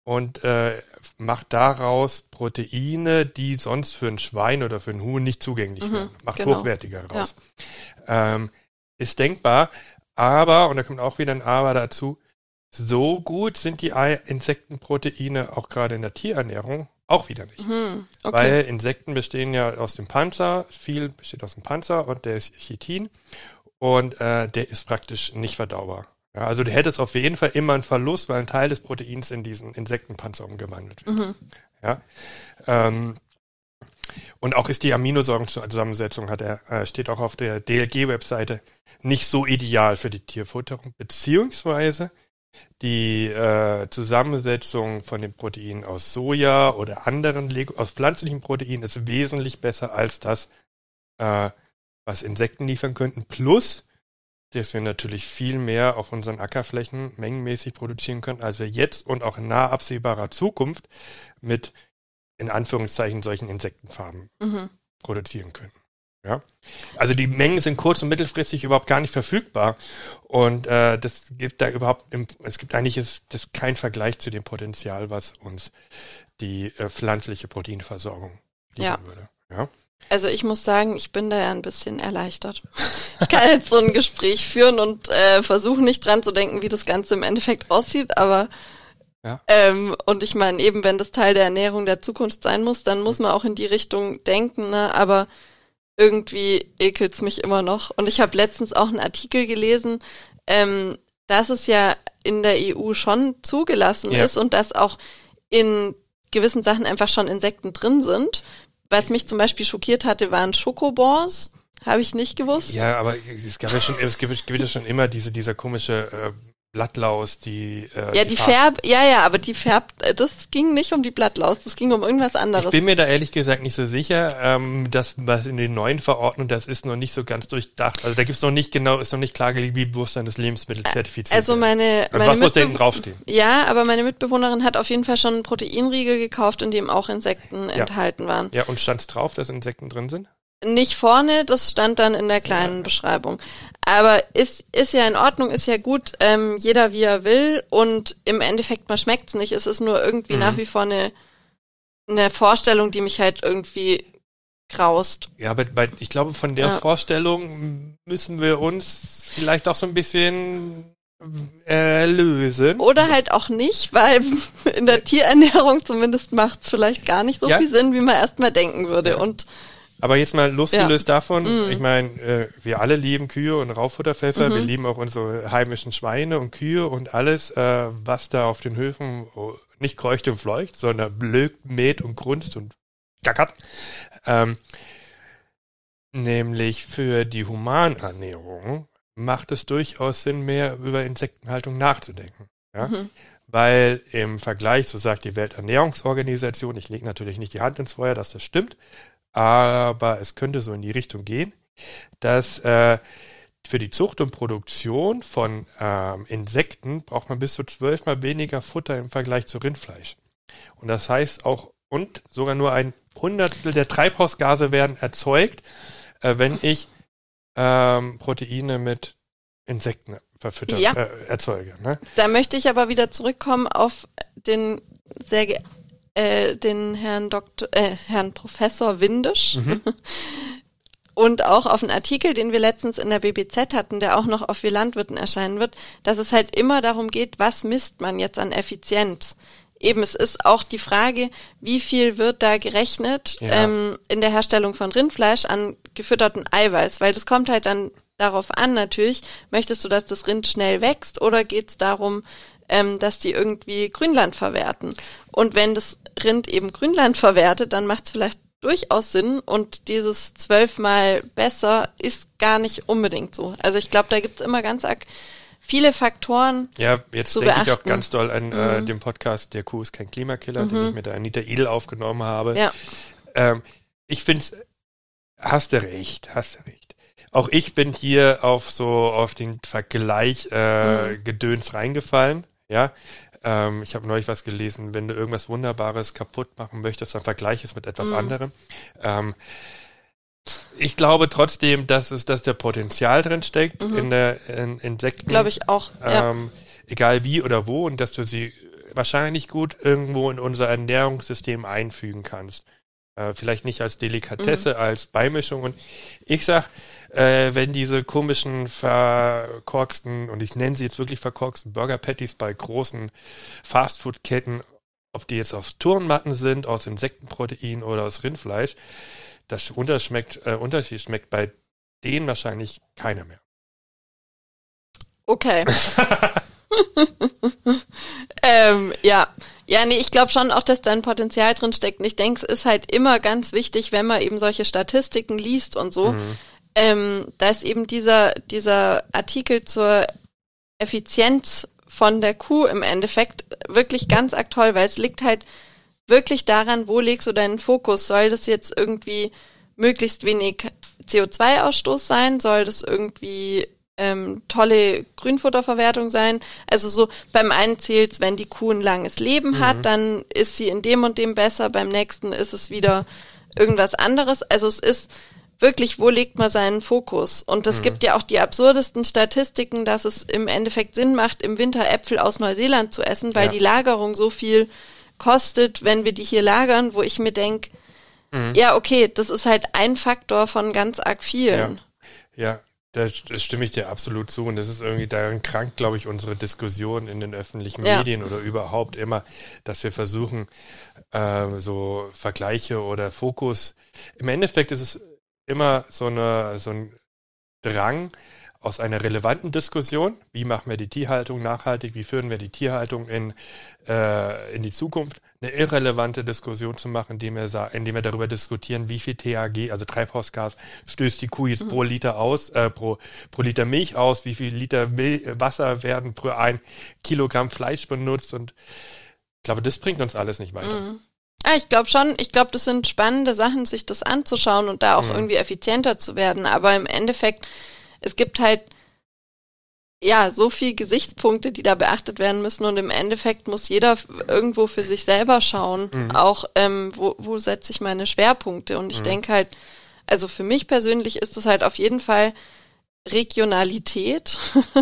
Und äh, macht daraus Proteine, die sonst für ein Schwein oder für ein Huhn nicht zugänglich Mhm, wären. Macht genau. hochwertiger raus. Ähm, ist denkbar, aber, und da kommt auch wieder ein Aber dazu, so gut sind die Ei Insektenproteine auch gerade in der Tierernährung auch wieder nicht. Hm, okay. Weil Insekten bestehen ja aus dem Panzer, viel besteht aus dem Panzer und der ist Chitin und äh, der ist praktisch nicht verdaubar. Ja, also du hättest auf jeden Fall immer einen Verlust, weil ein Teil des Proteins in diesen Insektenpanzer umgewandelt wird. mhm. Ja. Ähm, und auch ist die Aminosäurenzusammensetzung, hat er, äh, steht auch auf der DLG-Webseite, nicht so ideal für die Tierfutterung, beziehungsweise die äh, Zusammensetzung von den Proteinen aus Soja oder anderen Lego aus pflanzlichen Proteinen ist wesentlich besser als das, äh, was Insekten liefern könnten. Plus, dass wir natürlich viel mehr auf unseren Ackerflächen mengenmäßig produzieren können, als wir jetzt und auch in nahe absehbarer Zukunft mit in Anführungszeichen solchen Insektenfarben Mhm. produzieren können. Ja? Also die Mengen sind kurz- und mittelfristig überhaupt gar nicht verfügbar und äh, das gibt da überhaupt, im, es gibt eigentlich ist das kein Vergleich zu dem Potenzial, was uns die äh, pflanzliche Proteinversorgung liefern Ja. würde. Ja? Also ich muss sagen, ich bin da ja ein bisschen erleichtert. Ich kann jetzt so ein Gespräch führen und äh, versuche nicht dran zu denken, wie das Ganze im Endeffekt aussieht, aber Ja. ähm, und ich meine, eben wenn das Teil der Ernährung der Zukunft sein muss, dann muss man auch in die Richtung denken, ne? aber irgendwie ekelt's mich immer noch. Und ich habe letztens auch einen Artikel gelesen, ähm, dass es ja in der EU schon zugelassen Ja. ist und dass auch in gewissen Sachen einfach schon Insekten drin sind. Was mich zum Beispiel schockiert hatte, waren Schokobons. Habe ich nicht gewusst. ja, aber es gab ja schon, es gibt, gibt ja schon immer diese, dieser komische äh, Blattlaus, die äh, Ja, die Farbe- Färb, ja, ja, aber die Färb, äh, das ging nicht um die Blattlaus, das ging um irgendwas anderes. Ich bin mir da ehrlich gesagt nicht so sicher. Ähm, das, was in den neuen Verordnungen, das ist noch nicht so ganz durchdacht. Also da gibt's noch nicht genau, ist noch nicht klargelegt, wie bewusst das Lebensmittel zertifiziert also wird. meine, Also meine was muss da hinten draufstehen? Ja, aber meine Mitbewohnerin hat auf jeden Fall schon einen Proteinriegel gekauft, in dem auch Insekten enthalten waren. Ja, und stand's drauf, dass Insekten drin sind? Nicht vorne, das stand dann in der kleinen Beschreibung. Aber ist, ist ja in Ordnung, ist ja gut, ähm, jeder wie er will und im Endeffekt, man schmeckt's nicht. Es ist nur irgendwie Mhm. nach wie vor eine, eine Vorstellung, die mich halt irgendwie graust. Ja, aber bei, ich glaube, von der Ja. Vorstellung müssen wir uns vielleicht auch so ein bisschen äh, lösen. Oder halt auch nicht, weil in der Tierernährung zumindest macht's vielleicht gar nicht so Ja. viel Sinn, wie man erstmal denken würde. Ja. Und Aber jetzt mal losgelöst davon, Mhm. ich meine, äh, wir alle lieben Kühe und Rauffutterfässer, Mhm. wir lieben auch unsere heimischen Schweine und Kühe und alles, äh, was da auf den Höfen oh, nicht kreucht und fleucht, sondern blökt, mäht und grunzt und gackert. Ähm, nämlich für die Humanernährung macht es durchaus Sinn, mehr über Insektenhaltung nachzudenken. Ja? Mhm. Weil im Vergleich, so sagt die Welternährungsorganisation, ich lege natürlich nicht die Hand ins Feuer, dass das stimmt, aber es könnte so in die Richtung gehen, dass äh, für die Zucht und Produktion von ähm, Insekten braucht man bis zu zwölfmal weniger Futter im Vergleich zu Rindfleisch. Und das heißt auch, und sogar nur ein Hundertstel der Treibhausgase werden erzeugt, äh, wenn ich ähm, Proteine mit Insekten verfüttert, ja. äh, erzeuge. Ne? Da möchte ich aber wieder zurückkommen auf den sehr äh, den Herrn Doktor, äh, Herrn Professor Windisch. Mhm. Und auch auf einen Artikel, den wir letztens in der BBZ hatten, der auch noch auf Wir Landwirten erscheinen wird, dass es halt immer darum geht, was misst man jetzt an Effizienz? Eben, es ist auch die Frage, wie viel wird da gerechnet ja. ähm, in der Herstellung von Rindfleisch an gefütterten Eiweiß, weil das kommt halt dann darauf an natürlich, möchtest du, dass das Rind schnell wächst oder geht es darum, ähm, dass die irgendwie Grünland verwerten? Und wenn das Rind eben Grünland verwertet, dann macht es vielleicht durchaus Sinn und dieses zwölfmal besser ist gar nicht unbedingt so. Also ich glaube, da gibt es immer ganz arg viele Faktoren. Ja, jetzt denke ich auch ganz doll an äh, mhm. äh, den Podcast Der Kuh ist kein Klimakiller, mhm. den ich mit der Anita Edel aufgenommen habe. Ja. Ähm, ich finde es, hast du recht, hast du recht. Auch ich bin hier auf so auf den Vergleich äh, mhm. Gedöns reingefallen. Ja, ähm, ich habe neulich was gelesen, wenn du irgendwas Wunderbares kaputt machen möchtest, dann vergleich es mit etwas mhm. anderem. Ähm, ich glaube trotzdem, dass es, dass der Potenzial drin steckt mhm. in der in Insekten. Glaube ich auch. Ja. Ähm, egal wie oder wo und dass du sie wahrscheinlich gut irgendwo in unser Ernährungssystem einfügen kannst. Äh, vielleicht nicht als Delikatesse, mhm. als Beimischung. Und ich sag, äh, wenn diese komischen verkorksten, und ich nenne sie jetzt wirklich verkorksten Burger Patties bei großen Fastfood-Ketten, ob die jetzt auf Turnmatten sind, aus Insektenprotein oder aus Rindfleisch, das Unterschmeckt, äh, Unterschied schmeckt bei denen wahrscheinlich keiner mehr. Okay. ähm, ja. Ja, nee, ich glaube schon auch, dass da ein Potenzial drin steckt. Und ich denke, es ist halt immer ganz wichtig, wenn man eben solche Statistiken liest und so, mhm ähm, da ist eben dieser, dieser Artikel zur Effizienz von der Kuh im Endeffekt wirklich ganz aktuell, weil es liegt halt wirklich daran, wo legst du deinen Fokus? Soll das jetzt irgendwie möglichst wenig CO2-Ausstoß sein? Soll das irgendwie ähm, tolle Grünfutterverwertung sein? Also so beim einen zählt wenn die Kuh ein langes Leben mhm. hat, dann ist sie in dem und dem besser, beim nächsten ist es wieder irgendwas anderes. Also es ist wirklich, wo legt man seinen Fokus? Und es mhm. gibt ja auch die absurdesten Statistiken, dass es im Endeffekt Sinn macht, im Winter Äpfel aus Neuseeland zu essen, weil ja. die Lagerung so viel kostet, wenn wir die hier lagern, wo ich mir denke, mhm. ja, okay, das ist halt ein Faktor von ganz arg vielen. Ja, ja. Da, stimme ich dir absolut zu. Und das ist irgendwie daran krank, glaube ich, unsere Diskussion in den öffentlichen ja. Medien oder überhaupt immer, dass wir versuchen, äh, so Vergleiche oder Fokus. Im Endeffekt ist es immer so, eine, so ein Drang aus einer relevanten Diskussion, wie machen wir die Tierhaltung nachhaltig, wie führen wir die Tierhaltung in, äh, in die Zukunft, eine irrelevante Diskussion zu machen, indem wir, indem wir darüber diskutieren, wie viel THG, also Treibhausgas, stößt die Kuh jetzt mhm. pro Liter aus, äh, pro, pro Liter Milch aus, wie viel Liter Mil Wasser werden pro ein Kilogramm Fleisch benutzt und ich glaube, das bringt uns alles nicht weiter. Mhm. Ja, ah, ich glaube schon. Ich glaube, das sind spannende Sachen, sich das anzuschauen und da auch mhm. irgendwie effizienter zu werden. Aber im Endeffekt, es gibt halt ja so viel Gesichtspunkte, die da beachtet werden müssen. Und im Endeffekt muss jeder irgendwo für sich selber schauen, mhm. auch ähm, wo, wo setze ich meine Schwerpunkte. Und ich mhm. denke halt, also für mich persönlich ist es halt auf jeden Fall Regionalität.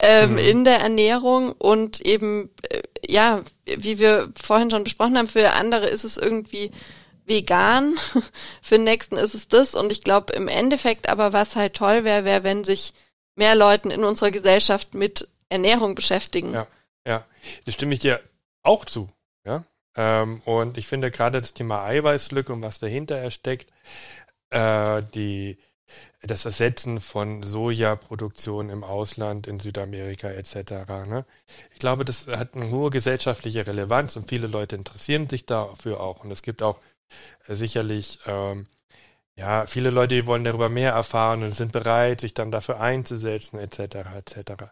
ähm, mhm. in der Ernährung und eben, äh, ja, wie wir vorhin schon besprochen haben, für andere ist es irgendwie vegan, für den nächsten ist es das und ich glaube im Endeffekt aber was halt toll wäre, wäre, wenn sich mehr Leuten in unserer Gesellschaft mit Ernährung beschäftigen. Ja, ja, das stimme ich dir auch zu, ja. Ähm, und ich finde gerade das Thema Eiweißlücke und was dahinter steckt, äh, die das Ersetzen von Sojaproduktion im Ausland, in Südamerika etc. Ne? Ich glaube, das hat eine hohe gesellschaftliche Relevanz und viele Leute interessieren sich dafür auch. Und es gibt auch äh, sicherlich ähm, ja viele Leute, die wollen darüber mehr erfahren und sind bereit, sich dann dafür einzusetzen etc. etc.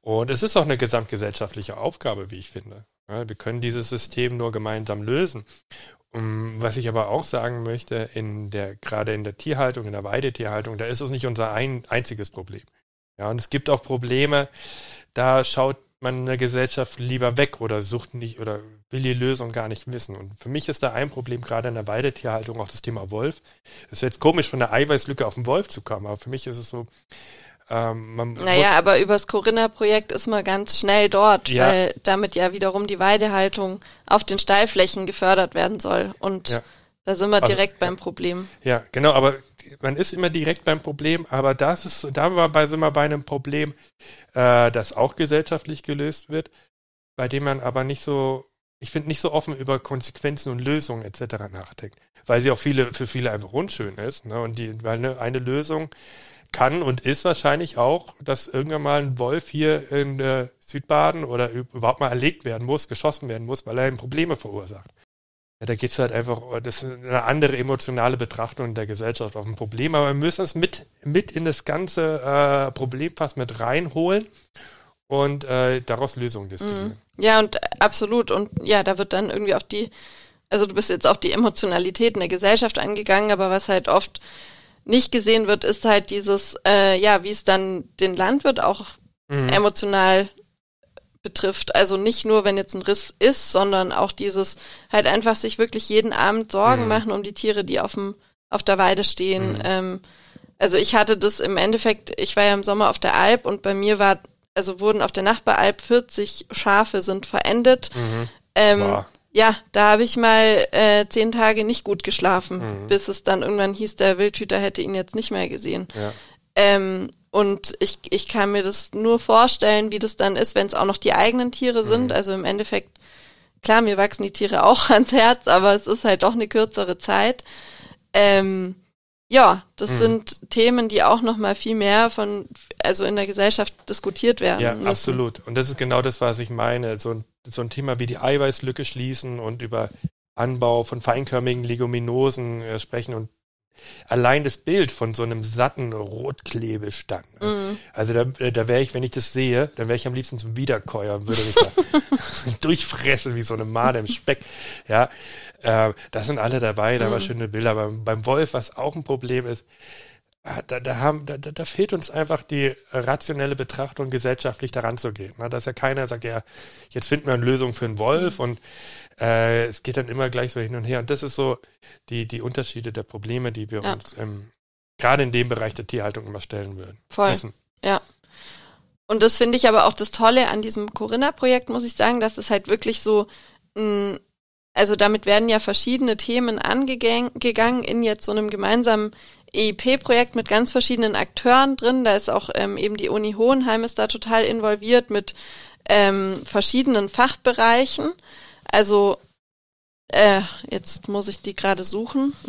Und es ist auch eine gesamtgesellschaftliche Aufgabe, wie ich finde. Ja, wir können dieses System nur gemeinsam lösen. Um, was ich aber auch sagen möchte, in der, gerade in der Tierhaltung, in der Weidetierhaltung, da ist es nicht unser ein, einziges Problem. Ja, und es gibt auch Probleme, da schaut man eine Gesellschaft lieber weg oder sucht nicht oder will die Lösung gar nicht wissen. Und für mich ist da ein Problem gerade in der Weidetierhaltung auch das Thema Wolf. Es ist jetzt komisch, von der Eiweißlücke auf den Wolf zu kommen, aber für mich ist es so, ähm, naja, aber übers Corinna-Projekt ist man ganz schnell dort, ja. weil damit ja wiederum die Weidehaltung auf den Steilflächen gefördert werden soll. Und ja. da sind wir also, direkt beim Problem. Ja, genau, aber man ist immer direkt beim Problem, aber das ist, da war bei, sind wir bei einem Problem, äh, das auch gesellschaftlich gelöst wird, bei dem man aber nicht so, ich finde, nicht so offen über Konsequenzen und Lösungen etc. nachdenkt. Weil sie auch viele, für viele einfach unschön ist. Ne? Und die, weil eine, eine Lösung kann und ist wahrscheinlich auch, dass irgendwann mal ein Wolf hier in äh, Südbaden oder überhaupt mal erlegt werden muss, geschossen werden muss, weil er ihm Probleme verursacht. Ja, da geht es halt einfach, das ist eine andere emotionale Betrachtung der Gesellschaft auf ein Problem, aber wir müssen es mit, mit in das ganze äh, Problemfass mit reinholen und äh, daraus Lösungen diskutieren. Mhm. Ja, und äh, absolut. Und ja, da wird dann irgendwie auf die, also du bist jetzt auf die Emotionalitäten der Gesellschaft eingegangen, aber was halt oft nicht gesehen wird, ist halt dieses, äh, ja, wie es dann den Landwirt auch mhm. emotional betrifft. Also nicht nur, wenn jetzt ein Riss ist, sondern auch dieses halt einfach sich wirklich jeden Abend Sorgen mhm. machen um die Tiere, die auf dem auf der Weide stehen. Mhm. Ähm, also ich hatte das im Endeffekt, ich war ja im Sommer auf der Alp und bei mir war, also wurden auf der Nachbaralp 40 Schafe sind verendet. Mhm. Ähm, ja, da habe ich mal äh, zehn Tage nicht gut geschlafen, mhm. bis es dann irgendwann hieß, der Wildhüter hätte ihn jetzt nicht mehr gesehen. Ja. Ähm, und ich, ich kann mir das nur vorstellen, wie das dann ist, wenn es auch noch die eigenen Tiere mhm. sind. Also im Endeffekt, klar, mir wachsen die Tiere auch ans Herz, aber es ist halt doch eine kürzere Zeit. Ähm, ja, das mhm. sind Themen, die auch noch mal viel mehr von, also in der Gesellschaft diskutiert werden. Ja, müssen. absolut. Und das ist genau das, was ich meine. So ein so ein Thema wie die Eiweißlücke schließen und über Anbau von feinkörnigen Leguminosen äh, sprechen und allein das Bild von so einem satten Rotklebestand. Ne? Mhm. Also da, äh, da wäre ich, wenn ich das sehe, dann wäre ich am liebsten zum Wiederkäuer und würde mich da durchfressen wie so eine Made im Speck. Ja, äh, da sind alle dabei, da mhm. war schöne Bilder. Beim, beim Wolf, was auch ein Problem ist, da, da, haben, da, da fehlt uns einfach die rationelle Betrachtung, gesellschaftlich daran zu gehen. Ne? Dass ja keiner sagt, ja, jetzt finden wir eine Lösung für einen Wolf und äh, es geht dann immer gleich so hin und her. Und das ist so die, die Unterschiede der Probleme, die wir ja. uns ähm, gerade in dem Bereich der Tierhaltung immer stellen würden. Voll. Müssen. Ja. Und das finde ich aber auch das Tolle an diesem Corinna-Projekt, muss ich sagen, dass es halt wirklich so ein also damit werden ja verschiedene Themen angegangen in jetzt so einem gemeinsamen EIP-Projekt mit ganz verschiedenen Akteuren drin. Da ist auch ähm, eben die Uni Hohenheim ist da total involviert mit ähm, verschiedenen Fachbereichen. Also äh, jetzt muss ich die gerade suchen.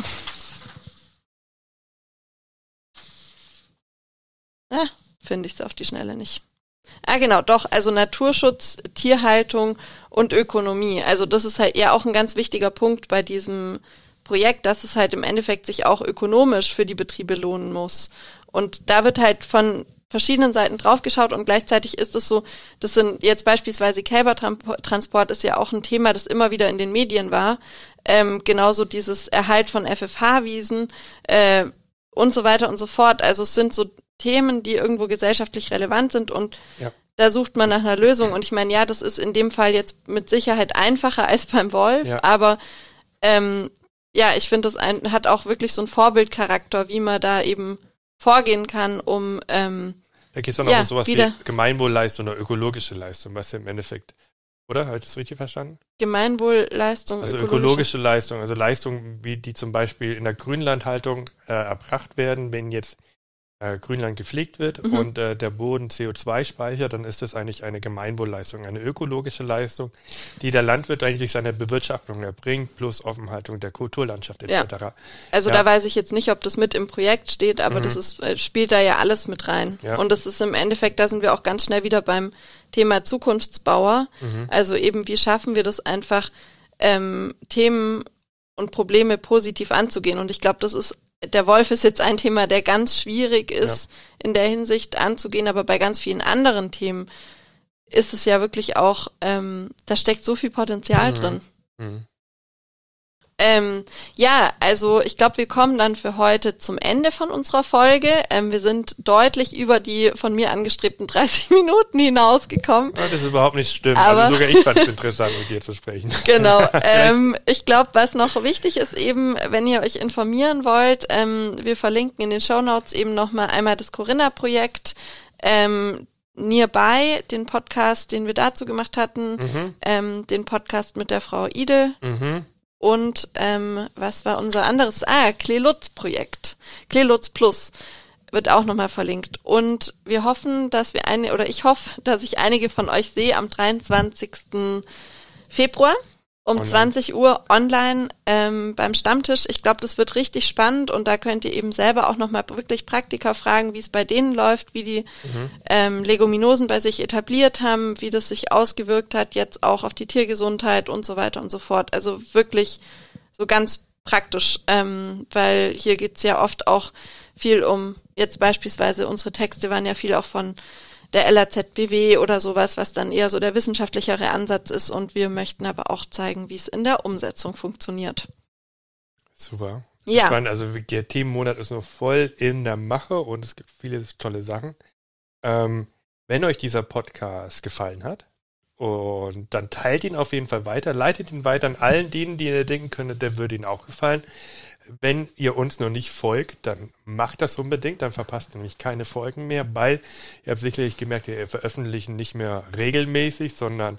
ah, finde ich es auf die Schnelle nicht. Ah, genau, doch, also Naturschutz, Tierhaltung und Ökonomie. Also das ist halt ja auch ein ganz wichtiger Punkt bei diesem Projekt, dass es halt im Endeffekt sich auch ökonomisch für die Betriebe lohnen muss. Und da wird halt von verschiedenen Seiten draufgeschaut und gleichzeitig ist es so, das sind jetzt beispielsweise Kälbertransport ist ja auch ein Thema, das immer wieder in den Medien war. Ähm, genauso dieses Erhalt von FFH-Wiesen äh, und so weiter und so fort. Also es sind so Themen, die irgendwo gesellschaftlich relevant sind und ja. da sucht man nach einer Lösung. Und ich meine, ja, das ist in dem Fall jetzt mit Sicherheit einfacher als beim Wolf, ja. aber ähm, ja, ich finde, das ein, hat auch wirklich so einen Vorbildcharakter, wie man da eben vorgehen kann, um ähm, da geht es dann auch ja, um sowas wieder. wie Gemeinwohlleistung oder ökologische Leistung, was ja im Endeffekt, oder? Habe ich das richtig verstanden? Gemeinwohlleistung. Also ökologische, ökologische Leistung, also Leistungen, wie die zum Beispiel in der Grünlandhaltung äh, erbracht werden, wenn jetzt äh, Grünland gepflegt wird mhm. und äh, der Boden CO2 speichert, dann ist das eigentlich eine Gemeinwohlleistung, eine ökologische Leistung, die der Landwirt eigentlich durch seine Bewirtschaftung erbringt, plus Offenhaltung der Kulturlandschaft etc. Ja. Also ja. da weiß ich jetzt nicht, ob das mit im Projekt steht, aber mhm. das ist, äh, spielt da ja alles mit rein. Ja. Und das ist im Endeffekt, da sind wir auch ganz schnell wieder beim Thema Zukunftsbauer. Mhm. Also eben, wie schaffen wir das einfach, ähm, Themen und Probleme positiv anzugehen. Und ich glaube, das ist der Wolf ist jetzt ein Thema, der ganz schwierig ist ja. in der Hinsicht anzugehen, aber bei ganz vielen anderen Themen ist es ja wirklich auch, ähm, da steckt so viel Potenzial mhm. drin. Mhm. Ähm, ja, also ich glaube, wir kommen dann für heute zum Ende von unserer Folge. Ähm, wir sind deutlich über die von mir angestrebten 30 Minuten hinausgekommen. Ja, das ist überhaupt nicht stimmt. Also Aber also sogar ich fand es interessant, mit dir zu sprechen. Genau. Ähm, ich glaube, was noch wichtig ist eben, wenn ihr euch informieren wollt, ähm, wir verlinken in den Show Notes eben nochmal einmal das Corinna-Projekt. Ähm, Nearby, den Podcast, den wir dazu gemacht hatten, mhm. ähm, den Podcast mit der Frau Idel mhm. Und ähm, was war unser anderes? Ah, Klelutz-Projekt. Klelutz Plus wird auch nochmal verlinkt. Und wir hoffen, dass wir eine, oder ich hoffe, dass ich einige von euch sehe am 23. Februar um online. 20 Uhr online ähm, beim Stammtisch. Ich glaube, das wird richtig spannend und da könnt ihr eben selber auch nochmal wirklich Praktiker fragen, wie es bei denen läuft, wie die mhm. ähm, Leguminosen bei sich etabliert haben, wie das sich ausgewirkt hat, jetzt auch auf die Tiergesundheit und so weiter und so fort. Also wirklich so ganz praktisch, ähm, weil hier geht's ja oft auch viel um, jetzt beispielsweise unsere Texte waren ja viel auch von der LAZBW oder sowas, was dann eher so der wissenschaftlichere Ansatz ist. Und wir möchten aber auch zeigen, wie es in der Umsetzung funktioniert. Super. Ja. Spannend. Also der Themenmonat ist noch voll in der Mache und es gibt viele tolle Sachen. Ähm, wenn euch dieser Podcast gefallen hat, und dann teilt ihn auf jeden Fall weiter, leitet ihn weiter an allen denen, die ihr denken könntet, der würde ihnen auch gefallen. Wenn ihr uns noch nicht folgt, dann macht das unbedingt, dann verpasst ihr nämlich keine Folgen mehr, weil ihr habt sicherlich gemerkt, wir veröffentlichen nicht mehr regelmäßig, sondern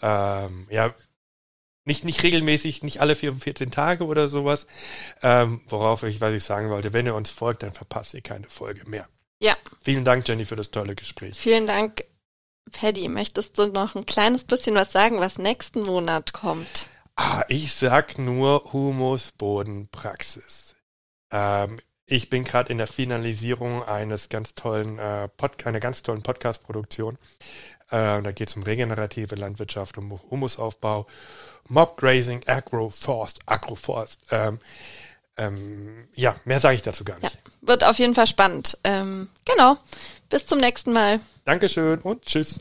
ähm, ja, nicht, nicht regelmäßig, nicht alle 14 Tage oder sowas. Ähm, worauf ich, was ich sagen wollte, wenn ihr uns folgt, dann verpasst ihr keine Folge mehr. Ja. Vielen Dank, Jenny, für das tolle Gespräch. Vielen Dank, Paddy. Möchtest du noch ein kleines bisschen was sagen, was nächsten Monat kommt? Ah, ich sag nur Humusbodenpraxis. Ähm, ich bin gerade in der Finalisierung eines ganz tollen äh, Pod einer ganz tollen Podcast-Produktion. Äh, da geht es um regenerative Landwirtschaft, um Humusaufbau, Mobgrazing, Agroforst, Agroforst. Ähm, ähm, ja, mehr sage ich dazu gar nicht. Ja, wird auf jeden Fall spannend. Ähm, genau. Bis zum nächsten Mal. Dankeschön und tschüss.